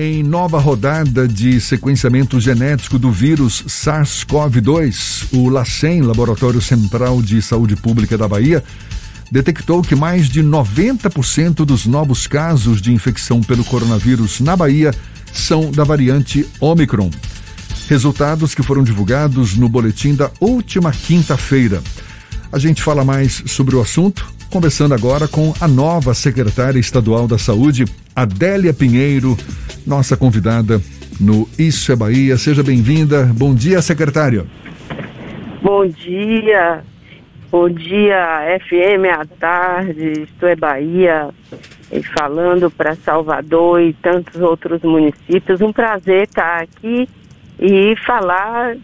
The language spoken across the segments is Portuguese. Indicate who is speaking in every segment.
Speaker 1: Em nova rodada de sequenciamento genético do vírus SARS-CoV-2, o LACEN, Laboratório Central de Saúde Pública da Bahia, detectou que mais de 90% dos novos casos de infecção pelo coronavírus na Bahia são da variante Omicron. Resultados que foram divulgados no boletim da última quinta-feira. A gente fala mais sobre o assunto, conversando agora com a nova secretária estadual da Saúde, Adélia Pinheiro nossa convidada no Isso é Bahia. Seja bem-vinda. Bom dia, secretária.
Speaker 2: Bom dia. Bom dia, FM à tarde. Isto é Bahia. E falando para Salvador e tantos outros municípios. Um prazer estar aqui e falar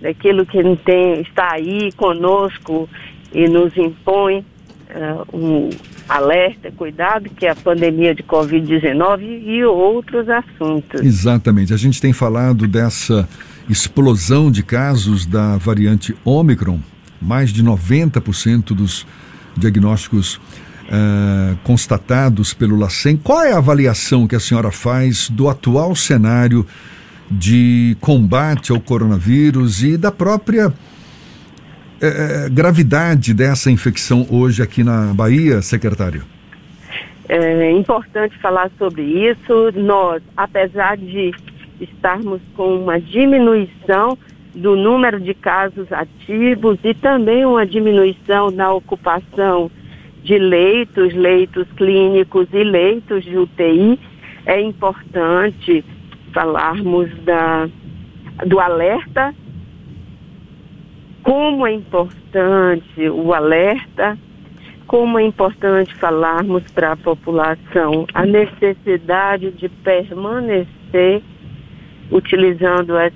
Speaker 2: daquilo que tem, está aí conosco e nos impõe uh, um alerta, cuidado, que é a pandemia de Covid-19 e outros assuntos.
Speaker 1: Exatamente. A gente tem falado dessa explosão de casos da variante Omicron. Mais de 90% dos diagnósticos uh, constatados pelo LACEN. Qual é a avaliação que a senhora faz do atual cenário de combate ao coronavírus e da própria é, gravidade dessa infecção hoje aqui na Bahia, secretário?
Speaker 2: É importante falar sobre isso. Nós, apesar de estarmos com uma diminuição do número de casos ativos e também uma diminuição na ocupação de leitos, leitos clínicos e leitos de UTI, é importante falarmos da, do alerta como é importante o alerta, como é importante falarmos para a população a necessidade de permanecer utilizando as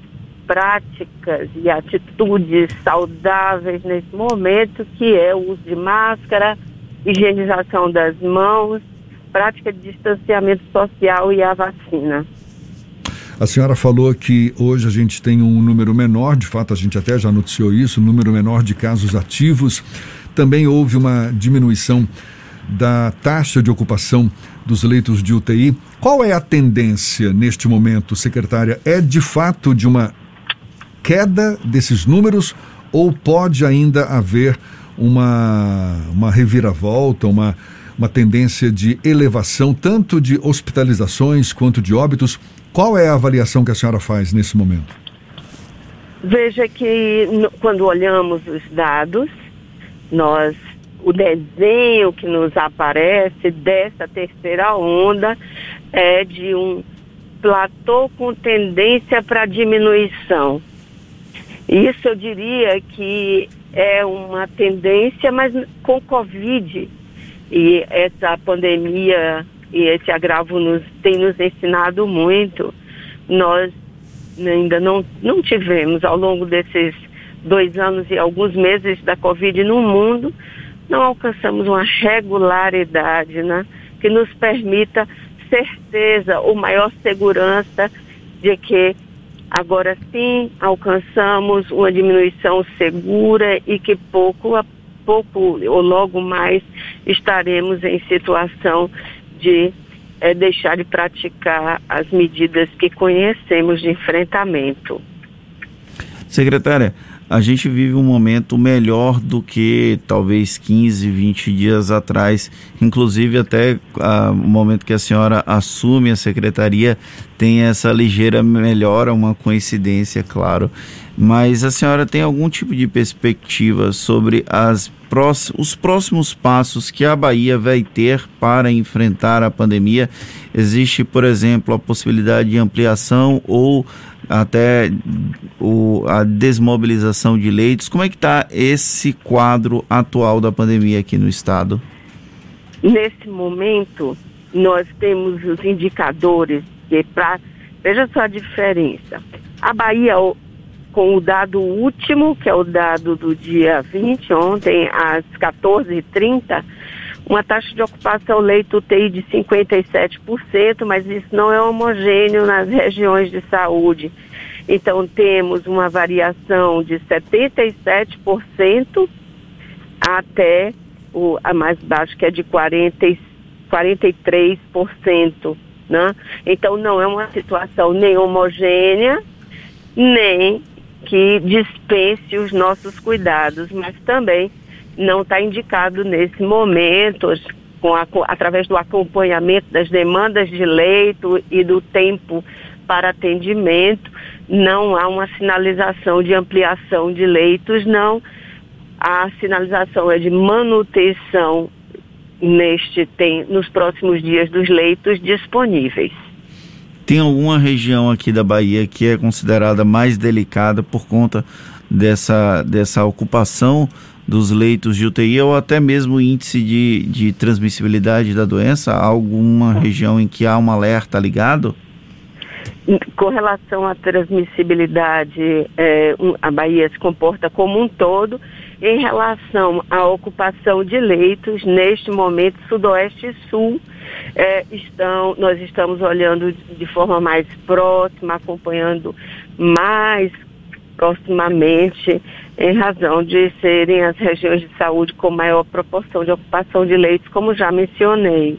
Speaker 2: práticas e atitudes saudáveis nesse momento, que é o uso de máscara, higienização das mãos, prática de distanciamento social e a vacina.
Speaker 1: A senhora falou que hoje a gente tem um número menor, de fato a gente até já noticiou isso, um número menor de casos ativos. Também houve uma diminuição da taxa de ocupação dos leitos de UTI. Qual é a tendência neste momento, secretária? É de fato de uma queda desses números ou pode ainda haver uma, uma reviravolta, uma, uma tendência de elevação tanto de hospitalizações quanto de óbitos? Qual é a avaliação que a senhora faz nesse momento?
Speaker 2: Veja que quando olhamos os dados, nós o desenho que nos aparece dessa terceira onda é de um platô com tendência para diminuição. Isso eu diria que é uma tendência, mas com Covid e essa pandemia e esse agravo nos, tem nos ensinado muito. Nós ainda não, não tivemos, ao longo desses dois anos e alguns meses da Covid no mundo, não alcançamos uma regularidade né, que nos permita certeza ou maior segurança de que agora sim alcançamos uma diminuição segura e que pouco a pouco ou logo mais estaremos em situação de é, deixar de praticar as medidas que conhecemos de enfrentamento.
Speaker 3: Secretária, a gente vive um momento melhor do que talvez 15, 20 dias atrás, inclusive até o momento que a senhora assume a secretaria tem essa ligeira melhora, uma coincidência, claro. Mas a senhora tem algum tipo de perspectiva sobre as os próximos passos que a Bahia vai ter para enfrentar a pandemia? Existe, por exemplo, a possibilidade de ampliação ou até o, a desmobilização de leitos. Como é que está esse quadro atual da pandemia aqui no estado?
Speaker 2: Nesse momento, nós temos os indicadores que para veja só a diferença. A Bahia com o dado último, que é o dado do dia 20, ontem às 14h30, uma taxa de ocupação leito UTI de 57%, mas isso não é homogêneo nas regiões de saúde. Então temos uma variação de 77% até o, a mais baixa, que é de 40, 43%. Né? Então não é uma situação nem homogênea, nem que dispense os nossos cuidados, mas também não está indicado nesse momento, com a, através do acompanhamento das demandas de leito e do tempo para atendimento, não há uma sinalização de ampliação de leitos, não. A sinalização é de manutenção neste tem nos próximos dias dos leitos disponíveis.
Speaker 3: Tem alguma região aqui da Bahia que é considerada mais delicada por conta dessa, dessa ocupação dos leitos de UTI ou até mesmo índice de, de transmissibilidade da doença? Alguma região em que há um alerta ligado?
Speaker 2: Com relação à transmissibilidade, é, a Bahia se comporta como um todo. Em relação à ocupação de leitos, neste momento, Sudoeste e Sul é, estão, nós estamos olhando de forma mais próxima, acompanhando mais proximamente, em razão de serem as regiões de saúde com maior proporção de ocupação de leitos, como já mencionei.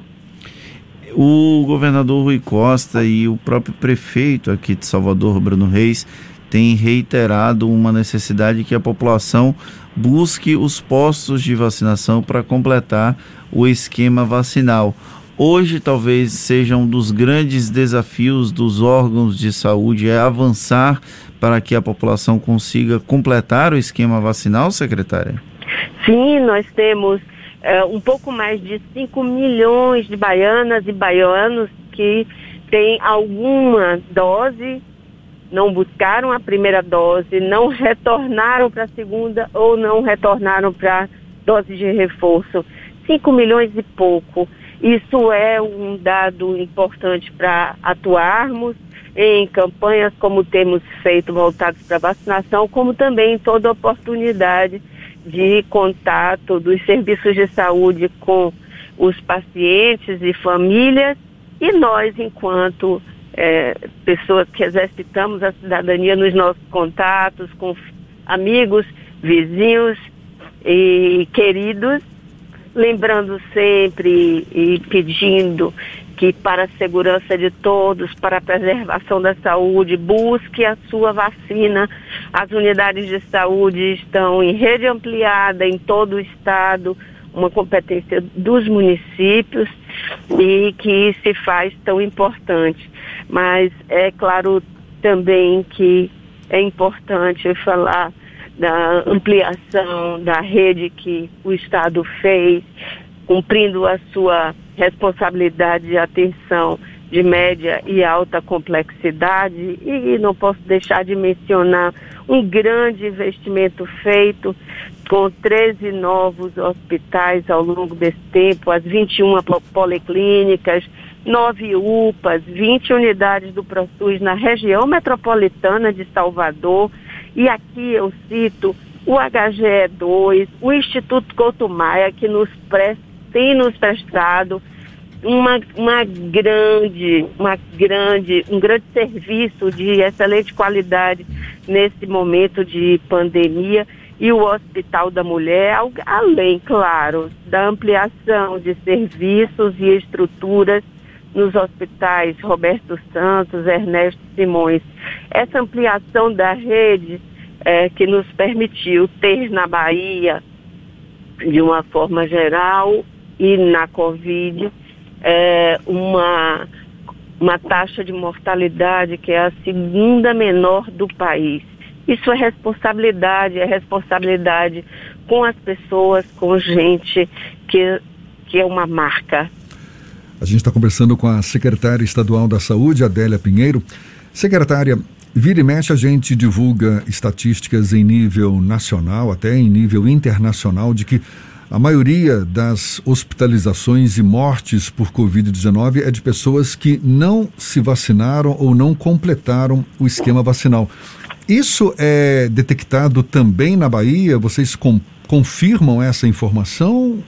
Speaker 3: O governador Rui Costa e o próprio prefeito aqui de Salvador, Bruno Reis, têm reiterado uma necessidade que a população busque os postos de vacinação para completar o esquema vacinal. Hoje talvez seja um dos grandes desafios dos órgãos de saúde é avançar para que a população consiga completar o esquema vacinal, secretária?
Speaker 2: Sim, nós temos é, um pouco mais de 5 milhões de baianas e baianos que têm alguma dose, não buscaram a primeira dose, não retornaram para a segunda ou não retornaram para dose de reforço. 5 milhões e pouco. Isso é um dado importante para atuarmos em campanhas como temos feito voltados para vacinação, como também em toda oportunidade de contato dos serviços de saúde com os pacientes e famílias. E nós, enquanto é, pessoas que exercitamos a cidadania nos nossos contatos com amigos, vizinhos e queridos, lembrando sempre e pedindo que para a segurança de todos, para a preservação da saúde, busque a sua vacina. As unidades de saúde estão em rede ampliada em todo o estado, uma competência dos municípios e que se faz tão importante. Mas é claro também que é importante falar da ampliação da rede que o Estado fez, cumprindo a sua responsabilidade de atenção de média e alta complexidade. E não posso deixar de mencionar um grande investimento feito com 13 novos hospitais ao longo desse tempo, as 21 policlínicas, 9 UPAs, 20 unidades do ProSUS na região metropolitana de Salvador, e aqui eu cito o HGE2, o Instituto Couto Maia, que nos presta, tem nos prestado uma, uma grande, uma grande, um grande serviço de excelente qualidade nesse momento de pandemia e o Hospital da Mulher, além, claro, da ampliação de serviços e estruturas nos hospitais Roberto Santos, Ernesto Simões. Essa ampliação da rede é, que nos permitiu ter na Bahia, de uma forma geral, e na Covid, é, uma, uma taxa de mortalidade que é a segunda menor do país. Isso é responsabilidade, é responsabilidade com as pessoas, com gente que, que é uma marca
Speaker 1: a gente está conversando com a secretária estadual da Saúde, Adélia Pinheiro. Secretária, vira e mexe a gente divulga estatísticas em nível nacional, até em nível internacional, de que a maioria das hospitalizações e mortes por Covid-19 é de pessoas que não se vacinaram ou não completaram o esquema vacinal. Isso é detectado também na Bahia? Vocês com, confirmam essa informação?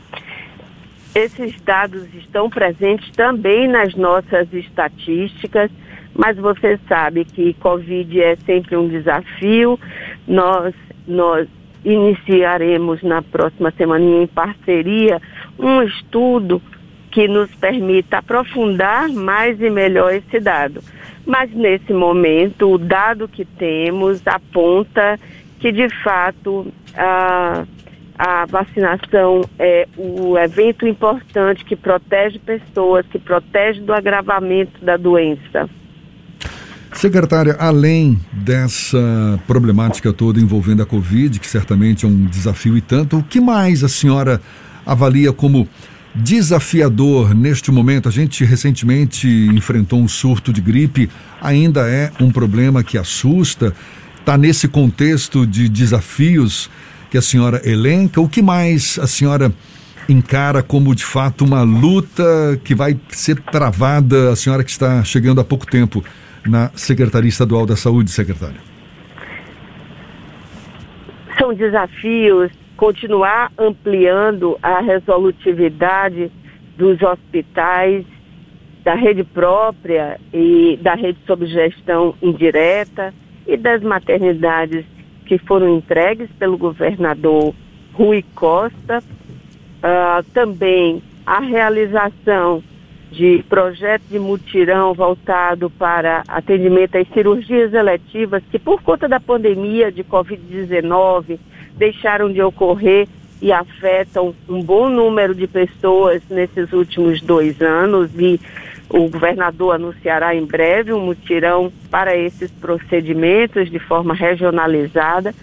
Speaker 2: Esses dados estão presentes também nas nossas estatísticas, mas você sabe que Covid é sempre um desafio. Nós, nós iniciaremos na próxima semana em parceria um estudo que nos permita aprofundar mais e melhor esse dado. Mas nesse momento, o dado que temos aponta que de fato a, a vacinação é o evento importante que protege pessoas, que protege do agravamento da doença.
Speaker 1: Secretária, além dessa problemática toda envolvendo a Covid, que certamente é um desafio e tanto, o que mais a senhora avalia como desafiador neste momento? A gente recentemente enfrentou um surto de gripe, ainda é um problema que assusta. Está nesse contexto de desafios que a senhora elenca? O que mais a senhora encara como de fato uma luta que vai ser travada? A senhora que está chegando há pouco tempo na Secretaria Estadual da Saúde, secretária?
Speaker 2: São desafios continuar ampliando a resolutividade dos hospitais, da rede própria e da rede sob gestão indireta e das maternidades que foram entregues pelo governador Rui Costa. Uh, também a realização de projeto de mutirão voltado para atendimento às cirurgias eletivas que por conta da pandemia de Covid-19 deixaram de ocorrer e afetam um bom número de pessoas nesses últimos dois anos e o governador anunciará em breve um mutirão para esses procedimentos de forma regionalizada.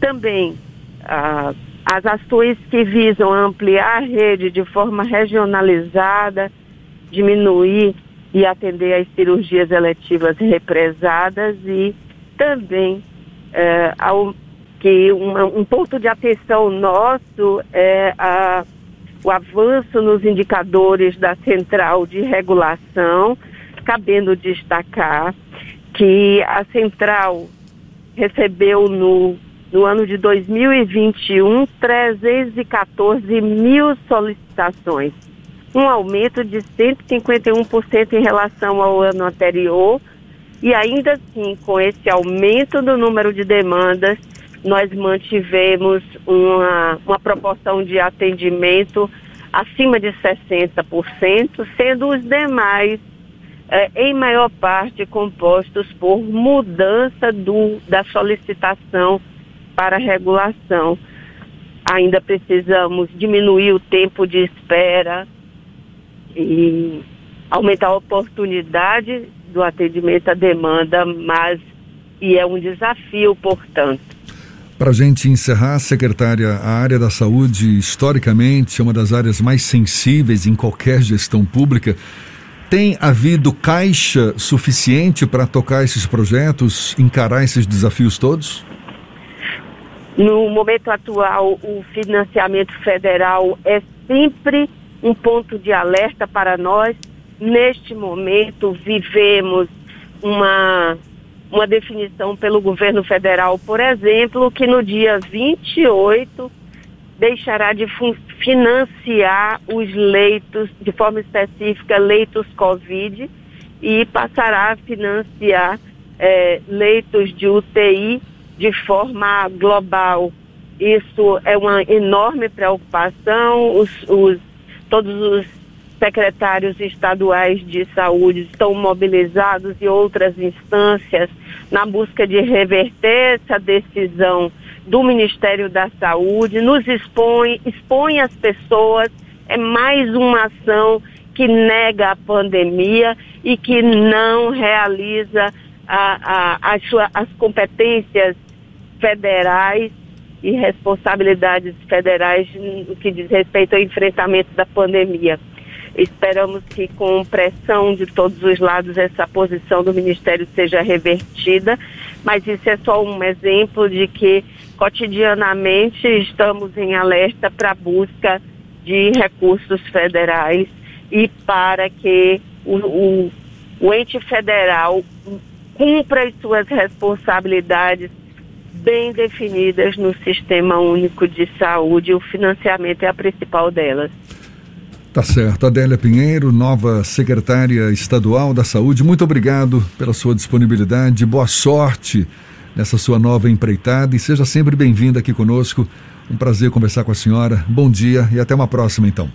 Speaker 2: Também ah, as ações que visam ampliar a rede de forma regionalizada, diminuir e atender às cirurgias eletivas represadas e também é, ao, que um, um, ponto de atenção nosso é a, o avanço nos indicadores da central de regulação, cabendo destacar que a central recebeu no, no ano de 2021 314 mil solicitações um aumento de 151% em relação ao ano anterior. E ainda assim, com esse aumento do número de demandas, nós mantivemos uma, uma proporção de atendimento acima de 60%, sendo os demais, eh, em maior parte, compostos por mudança do, da solicitação para regulação. Ainda precisamos diminuir o tempo de espera, e aumentar a oportunidade do atendimento à demanda, mas e é um desafio, portanto.
Speaker 1: Para a gente encerrar, secretária, a área da saúde, historicamente, é uma das áreas mais sensíveis em qualquer gestão pública. Tem havido caixa suficiente para tocar esses projetos, encarar esses desafios todos?
Speaker 2: No momento atual, o financiamento federal é sempre um ponto de alerta para nós. Neste momento, vivemos uma, uma definição pelo governo federal, por exemplo, que no dia 28 deixará de financiar os leitos, de forma específica, leitos Covid, e passará a financiar é, leitos de UTI de forma global. Isso é uma enorme preocupação. Os, os todos os secretários estaduais de saúde estão mobilizados e outras instâncias na busca de reverter essa decisão do Ministério da Saúde, nos expõe, expõe as pessoas, é mais uma ação que nega a pandemia e que não realiza a, a, a sua, as competências federais e responsabilidades federais no que diz respeito ao enfrentamento da pandemia. Esperamos que, com pressão de todos os lados, essa posição do Ministério seja revertida, mas isso é só um exemplo de que, cotidianamente, estamos em alerta para a busca de recursos federais e para que o, o, o ente federal cumpra as suas responsabilidades bem definidas no Sistema Único de Saúde. O financiamento é a principal delas.
Speaker 1: Tá certo. Adélia Pinheiro, nova secretária estadual da Saúde, muito obrigado pela sua disponibilidade. Boa sorte nessa sua nova empreitada e seja sempre bem-vinda aqui conosco. Um prazer conversar com a senhora. Bom dia e até uma próxima, então.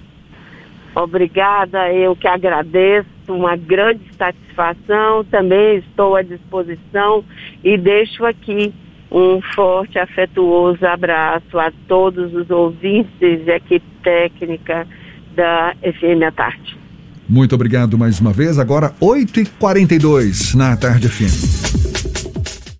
Speaker 2: Obrigada, eu que agradeço, uma grande satisfação. Também estou à disposição e deixo aqui um forte, afetuoso abraço a todos os ouvintes e equipe técnica da FM à Tarde.
Speaker 1: Muito obrigado mais uma vez. Agora, 8h42 na Tarde FM.